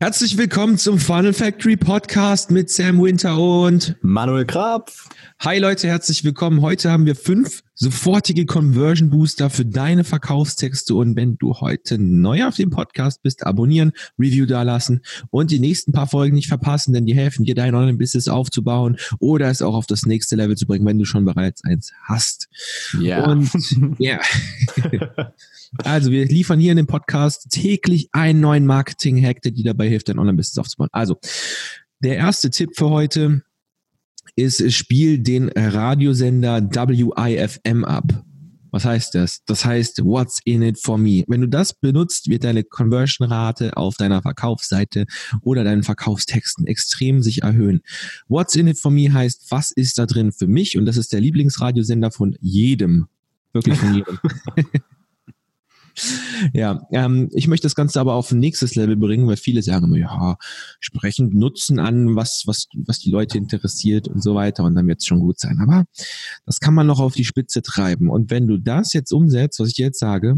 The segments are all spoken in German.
Herzlich willkommen zum Funnel Factory Podcast mit Sam Winter und Manuel Krapf. Hi Leute, herzlich willkommen. Heute haben wir fünf sofortige Conversion Booster für deine Verkaufstexte und wenn du heute neu auf dem Podcast bist, abonnieren, Review dalassen und die nächsten paar Folgen nicht verpassen, denn die helfen dir, dein Online-Business aufzubauen oder es auch auf das nächste Level zu bringen, wenn du schon bereits eins hast. Ja. Und ja. Also wir liefern hier in dem Podcast täglich einen neuen Marketing-Hack, der dir dabei hilft, dein Online-Business aufzubauen. Also der erste Tipp für heute ist, spiel den Radiosender WIFM ab. Was heißt das? Das heißt, what's in it for me? Wenn du das benutzt, wird deine Conversion-Rate auf deiner Verkaufsseite oder deinen Verkaufstexten extrem sich erhöhen. What's in it for me heißt, was ist da drin für mich? Und das ist der Lieblingsradiosender von jedem. Wirklich von jedem. Ja, ähm, ich möchte das Ganze aber auf ein nächstes Level bringen, weil viele sagen immer, ja, sprechend Nutzen an, was, was, was die Leute interessiert und so weiter und dann wird es schon gut sein. Aber das kann man noch auf die Spitze treiben. Und wenn du das jetzt umsetzt, was ich jetzt sage,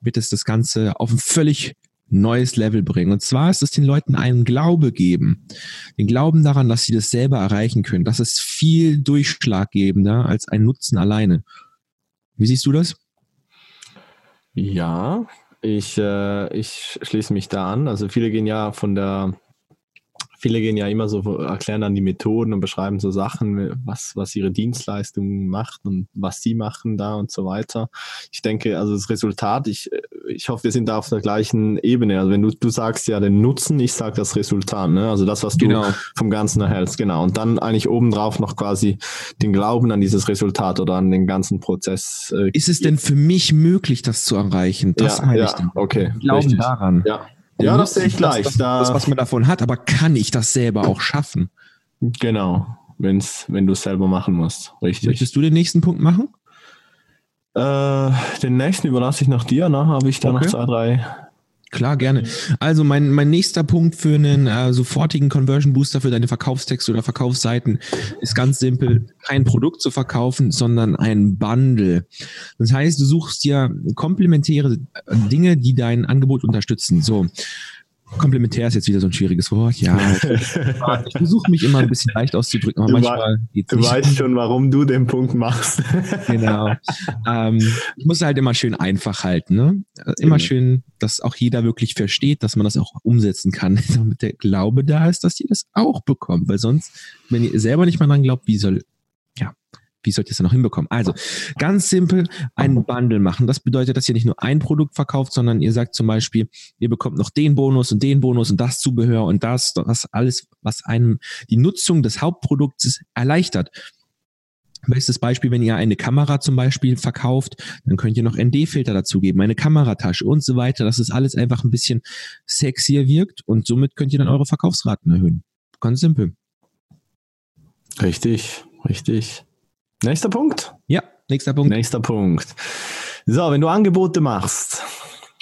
wird es das Ganze auf ein völlig neues Level bringen. Und zwar ist es den Leuten einen Glaube geben. Den Glauben daran, dass sie das selber erreichen können. Das ist viel durchschlaggebender als ein Nutzen alleine. Wie siehst du das? Ja, ich, äh, ich schließe mich da an. Also viele gehen ja von der viele gehen ja immer so, erklären dann die Methoden und beschreiben so Sachen, was, was ihre Dienstleistung macht und was sie machen da und so weiter. Ich denke, also das Resultat, ich, ich hoffe, wir sind da auf der gleichen Ebene. Also wenn du, du sagst ja den Nutzen, ich sage das Resultat, ne? Also das, was du genau. vom Ganzen erhältst, genau. Und dann eigentlich obendrauf noch quasi den Glauben an dieses Resultat oder an den ganzen Prozess. Äh, Ist es denn für mich möglich, das zu erreichen? Das ja, meine ja, ich dann. Okay. Glauben Richtig. daran. Ja. Ja, das sehe ich gleich. Das, das, das, was man davon hat, aber kann ich das selber auch schaffen? Genau, wenn's, wenn du es selber machen musst. Richtig. Möchtest du den nächsten Punkt machen? Äh, den nächsten überlasse ich nach dir, ne? Habe ich da okay. noch zwei, drei Klar, gerne. Also mein, mein nächster Punkt für einen äh, sofortigen Conversion Booster für deine Verkaufstexte oder Verkaufsseiten ist ganz simpel, kein Produkt zu verkaufen, sondern ein Bundle. Das heißt, du suchst dir komplementäre Dinge, die dein Angebot unterstützen. So, Komplementär ist jetzt wieder so ein schwieriges Wort. Ja, ich versuche mich immer ein bisschen leicht auszudrücken, aber du manchmal geht's Du nicht. weißt schon, warum du den Punkt machst. genau. Ähm, ich muss halt immer schön einfach halten. Ne? Immer genau. schön, dass auch jeder wirklich versteht, dass man das auch umsetzen kann, damit der Glaube da ist, dass ihr das auch bekommt. Weil sonst, wenn ihr selber nicht mal dran glaubt, wie soll wie sollt ihr es denn noch hinbekommen? Also, ganz simpel, ein Bundle machen. Das bedeutet, dass ihr nicht nur ein Produkt verkauft, sondern ihr sagt zum Beispiel, ihr bekommt noch den Bonus und den Bonus und das Zubehör und das, das alles, was einem die Nutzung des Hauptprodukts erleichtert. Bestes Beispiel, wenn ihr eine Kamera zum Beispiel verkauft, dann könnt ihr noch ND-Filter dazugeben, eine Kameratasche und so weiter, dass es alles einfach ein bisschen sexier wirkt und somit könnt ihr dann eure Verkaufsraten erhöhen. Ganz simpel. Richtig, richtig. Nächster Punkt? Ja, nächster Punkt. Nächster Punkt. So, wenn du Angebote machst,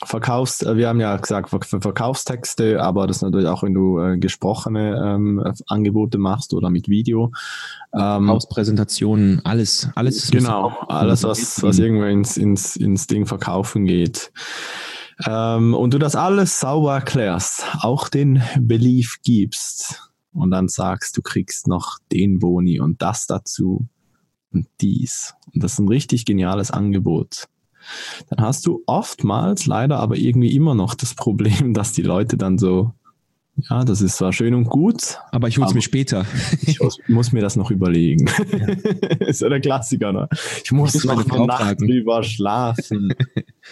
verkaufst, äh, wir haben ja gesagt, Verkaufstexte, aber das natürlich auch, wenn du äh, gesprochene ähm, Angebote machst oder mit Video. Ähm, Hauspräsentationen, alles, alles. Genau, alles, was, was irgendwo ins, ins, ins Ding verkaufen geht. Ähm, und du das alles sauber erklärst, auch den Belief gibst und dann sagst, du kriegst noch den Boni und das dazu und dies. Und das ist ein richtig geniales Angebot. Dann hast du oftmals leider aber irgendwie immer noch das Problem, dass die Leute dann so, ja, das ist zwar schön und gut. Aber ich hol's mir später. ich muss, mir das noch überlegen. Ja. ist ja der Klassiker, ne? Ich muss, ich muss noch eine Nacht drüber schlafen.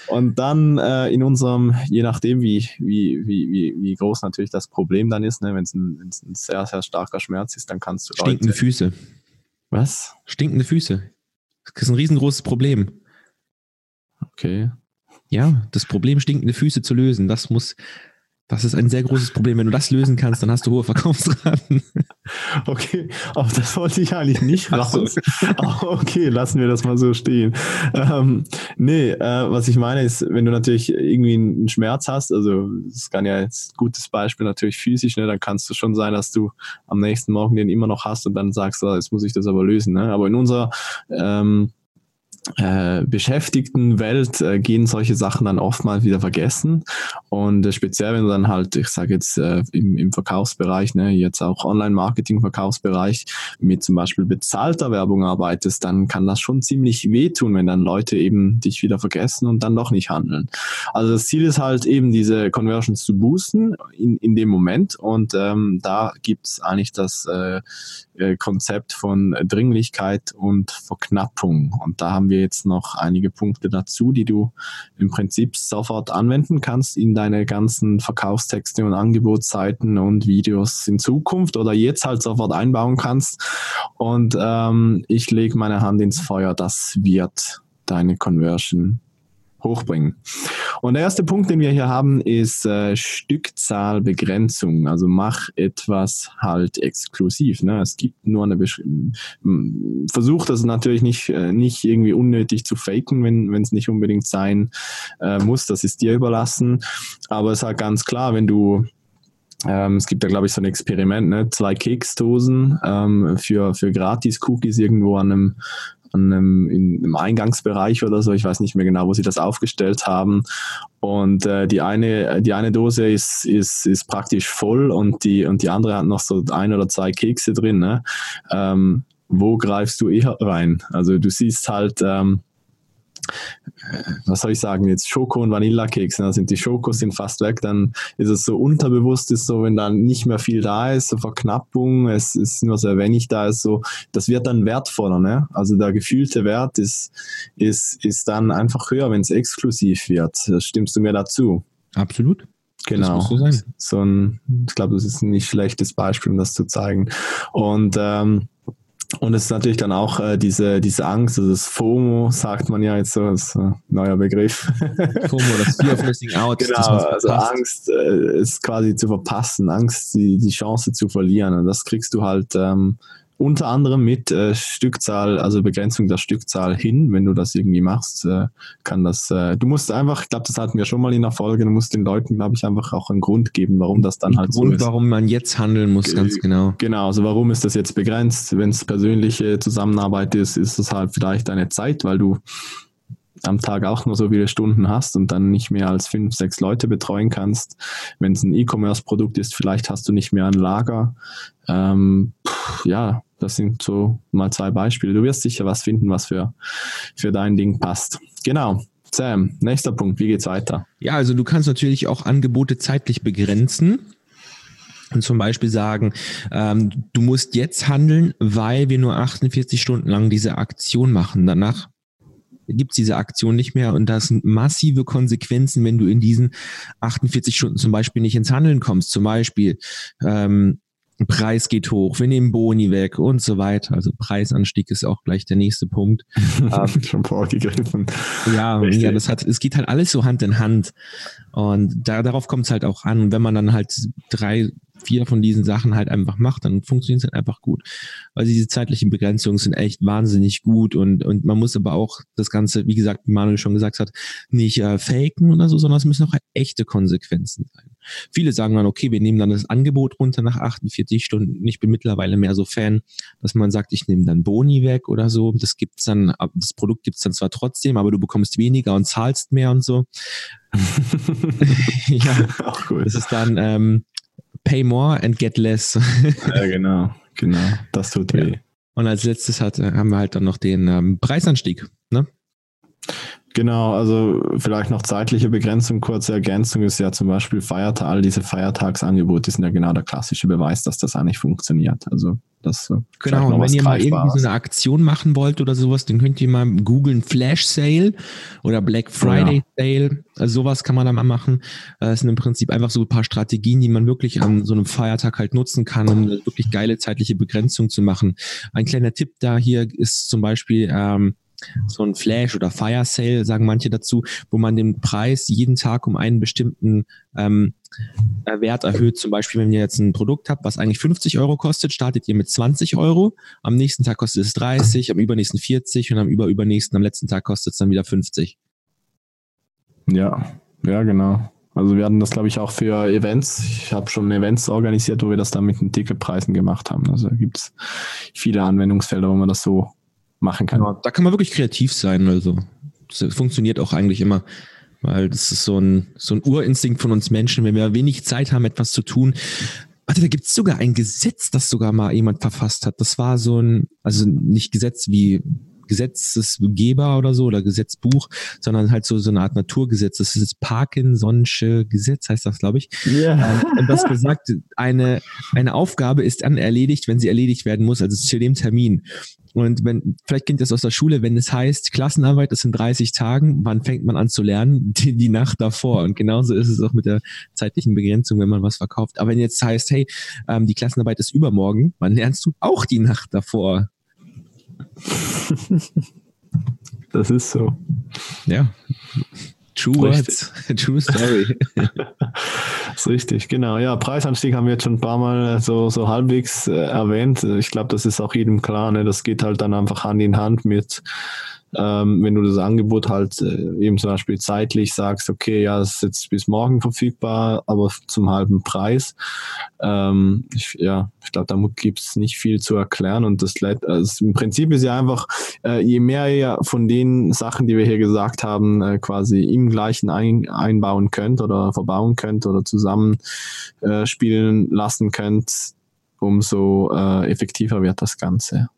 und dann äh, in unserem, je nachdem, wie, wie, wie, wie, groß natürlich das Problem dann ist, ne, wenn es ein, ein sehr, sehr starker Schmerz ist, dann kannst du Stinkende Füße. Was? Stinkende Füße. Das ist ein riesengroßes Problem. Okay. Ja, das Problem, stinkende Füße zu lösen, das muss, das ist ein sehr großes Problem. Wenn du das lösen kannst, dann hast du hohe Verkaufsraten. Okay, aber das wollte ich eigentlich nicht raus. So. okay, lassen wir das mal so stehen. Ähm, nee, äh, was ich meine ist, wenn du natürlich irgendwie einen Schmerz hast, also das kann ja jetzt ein gutes Beispiel natürlich physisch, ne, dann kannst du schon sein, dass du am nächsten Morgen den immer noch hast und dann sagst, oh, jetzt muss ich das aber lösen. Ne? Aber in unserer ähm, äh, beschäftigten Welt äh, gehen solche Sachen dann oftmals wieder vergessen. Und äh, speziell, wenn du dann halt, ich sage jetzt äh, im, im Verkaufsbereich, ne, jetzt auch Online-Marketing-Verkaufsbereich mit zum Beispiel bezahlter Werbung arbeitest, dann kann das schon ziemlich wehtun, wenn dann Leute eben dich wieder vergessen und dann doch nicht handeln. Also das Ziel ist halt eben diese Conversions zu boosten in, in dem Moment und ähm, da gibt's eigentlich das äh, äh Konzept von Dringlichkeit und Verknappung. Und da haben wir jetzt noch einige Punkte dazu, die du im Prinzip sofort anwenden kannst in deine ganzen Verkaufstexte und Angebotsseiten und Videos in Zukunft oder jetzt halt sofort einbauen kannst. Und ähm, ich lege meine Hand ins Feuer, das wird deine Conversion hochbringen. Und der erste Punkt, den wir hier haben, ist äh, Stückzahlbegrenzung. Also mach etwas halt exklusiv. Ne? Es gibt nur eine Besch Versuch das natürlich nicht, äh, nicht irgendwie unnötig zu faken, wenn es nicht unbedingt sein äh, muss. Das ist dir überlassen. Aber es ist halt ganz klar, wenn du ähm, es gibt da, glaube ich, so ein Experiment, ne? zwei Keksdosen ähm, für, für Gratis-Cookies irgendwo an einem an einem, in, im Eingangsbereich oder so. Ich weiß nicht mehr genau, wo sie das aufgestellt haben. Und äh, die eine, die eine Dose ist, ist, ist praktisch voll und die, und die andere hat noch so ein oder zwei Kekse drin. Ne? Ähm, wo greifst du eher rein? Also du siehst halt, ähm, was soll ich sagen, jetzt Schoko- und Vanillakekse, da sind die Schokos sind fast weg, dann ist es so unterbewusst, ist so, wenn dann nicht mehr viel da ist, so Verknappung, es ist nur sehr wenig da ist, so, das wird dann wertvoller, ne? Also der gefühlte Wert ist, ist, ist dann einfach höher, wenn es exklusiv wird. Stimmst du mir dazu? Absolut. Genau. So, so ein, ich glaube, das ist ein nicht schlechtes Beispiel, um das zu zeigen. Und ähm, und es ist natürlich dann auch äh, diese, diese Angst, also das FOMO sagt man ja jetzt so, das ist ein neuer Begriff. FOMO, das Fear of Missing Out. Genau, also Angst, äh, ist quasi zu verpassen, Angst, die, die Chance zu verlieren. Und das kriegst du halt ähm, unter anderem mit äh, Stückzahl, also Begrenzung der Stückzahl hin, wenn du das irgendwie machst, äh, kann das, äh, du musst einfach, ich glaube, das hatten wir schon mal in der Folge, du musst den Leuten, glaube ich, einfach auch einen Grund geben, warum das dann halt Grund, so ist. warum man jetzt handeln muss, ganz genau. Genau, also warum ist das jetzt begrenzt? Wenn es persönliche Zusammenarbeit ist, ist es halt vielleicht eine Zeit, weil du am Tag auch nur so viele Stunden hast und dann nicht mehr als fünf, sechs Leute betreuen kannst. Wenn es ein E-Commerce-Produkt ist, vielleicht hast du nicht mehr ein Lager. Ähm, pff, ja, das sind so mal zwei Beispiele. Du wirst sicher was finden, was für, für dein Ding passt. Genau. Sam, nächster Punkt. Wie geht's weiter? Ja, also du kannst natürlich auch Angebote zeitlich begrenzen und zum Beispiel sagen, ähm, du musst jetzt handeln, weil wir nur 48 Stunden lang diese Aktion machen. Danach gibt es diese Aktion nicht mehr und das sind massive Konsequenzen, wenn du in diesen 48 Stunden zum Beispiel nicht ins Handeln kommst. Zum Beispiel ähm, Preis geht hoch, wir nehmen Boni weg und so weiter. Also Preisanstieg ist auch gleich der nächste Punkt. ähm, Schon vorgegriffen. Ja, ja, das hat, es geht halt alles so Hand in Hand. Und da, darauf kommt es halt auch an. Und wenn man dann halt drei, vier von diesen Sachen halt einfach macht, dann funktioniert es halt einfach gut. Weil diese zeitlichen Begrenzungen sind echt wahnsinnig gut und, und man muss aber auch das Ganze, wie gesagt, wie Manuel schon gesagt hat, nicht äh, faken oder so, sondern es müssen auch echte Konsequenzen sein. Viele sagen dann, okay, wir nehmen dann das Angebot runter nach 48 Stunden. Ich bin mittlerweile mehr so Fan, dass man sagt, ich nehme dann Boni weg oder so. Das gibt's dann, das Produkt gibt's dann zwar trotzdem, aber du bekommst weniger und zahlst mehr und so. ja, auch cool. Das ist dann ähm, Pay more and get less. ja, genau, genau. Das tut weh. Ja. Und als letztes hat, haben wir halt dann noch den ähm, Preisanstieg. Ne? Genau, also vielleicht noch zeitliche Begrenzung, kurze Ergänzung ist ja zum Beispiel Feiertag, all diese Feiertagsangebote sind ja genau der klassische Beweis, dass das eigentlich funktioniert. Also das Genau, und wenn ihr mal irgendwie so eine Aktion machen wollt oder sowas, dann könnt ihr mal googeln Flash Sale oder Black Friday ja. Sale. Also sowas kann man da mal machen. Das sind im Prinzip einfach so ein paar Strategien, die man wirklich an so einem Feiertag halt nutzen kann, um wirklich geile zeitliche Begrenzung zu machen. Ein kleiner Tipp da hier ist zum Beispiel, ähm, so ein Flash oder Fire Sale, sagen manche dazu, wo man den Preis jeden Tag um einen bestimmten ähm, äh, Wert erhöht. Zum Beispiel, wenn ihr jetzt ein Produkt habt, was eigentlich 50 Euro kostet, startet ihr mit 20 Euro. Am nächsten Tag kostet es 30, am übernächsten 40 und am überübernächsten, am letzten Tag kostet es dann wieder 50. Ja, ja, genau. Also wir hatten das, glaube ich, auch für Events. Ich habe schon Events organisiert, wo wir das dann mit den Ticketpreisen gemacht haben. Also gibt es viele Anwendungsfelder, wo man das so machen kann. Ja, da kann man wirklich kreativ sein. Also das funktioniert auch eigentlich immer. Weil das ist so ein, so ein Urinstinkt von uns Menschen, wenn wir wenig Zeit haben, etwas zu tun. Warte, da gibt es sogar ein Gesetz, das sogar mal jemand verfasst hat. Das war so ein, also nicht Gesetz wie Gesetzesgeber oder so oder Gesetzbuch, sondern halt so, so eine Art Naturgesetz. Das ist das Parkinson'sche Gesetz, heißt das, glaube ich. Ja. Yeah. und das gesagt, eine, eine Aufgabe ist dann erledigt, wenn sie erledigt werden muss, also zu dem Termin. Und wenn, vielleicht kennt ihr das aus der Schule, wenn es heißt, Klassenarbeit ist in 30 Tagen, wann fängt man an zu lernen? Die, die Nacht davor. Und genauso ist es auch mit der zeitlichen Begrenzung, wenn man was verkauft. Aber wenn jetzt heißt, hey, ähm, die Klassenarbeit ist übermorgen, wann lernst du auch die Nacht davor? das ist so. Ja. True Words, True Story. das ist richtig, genau. Ja, Preisanstieg haben wir jetzt schon ein paar Mal so, so halbwegs äh, erwähnt. Ich glaube, das ist auch jedem klar. Ne? Das geht halt dann einfach Hand in Hand mit ähm, wenn du das Angebot halt äh, eben zum Beispiel zeitlich sagst, okay, ja, es ist jetzt bis morgen verfügbar, aber zum halben Preis. Ähm, ich, ja, ich glaube, da gibt es nicht viel zu erklären und das also im Prinzip ist ja einfach, äh, je mehr ihr von den Sachen, die wir hier gesagt haben, äh, quasi im gleichen ein, einbauen könnt oder verbauen könnt oder zusammen äh, spielen lassen könnt, umso äh, effektiver wird das Ganze.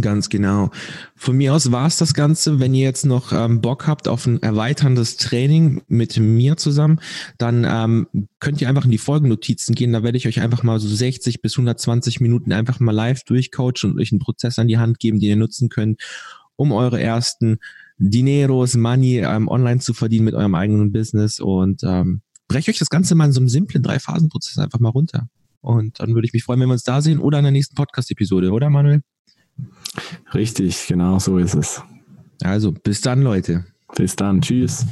Ganz genau. Von mir aus war es das Ganze. Wenn ihr jetzt noch ähm, Bock habt auf ein erweiterndes Training mit mir zusammen, dann ähm, könnt ihr einfach in die Folgennotizen gehen. Da werde ich euch einfach mal so 60 bis 120 Minuten einfach mal live durchcoachen und euch einen Prozess an die Hand geben, den ihr nutzen könnt, um eure ersten Dineros, Money ähm, online zu verdienen mit eurem eigenen Business und ähm, breche euch das Ganze mal in so einem simplen Drei-Phasen-Prozess einfach mal runter. Und dann würde ich mich freuen, wenn wir uns da sehen oder in der nächsten Podcast-Episode, oder Manuel? Richtig, genau so ist es. Also, bis dann, Leute. Bis dann. Tschüss.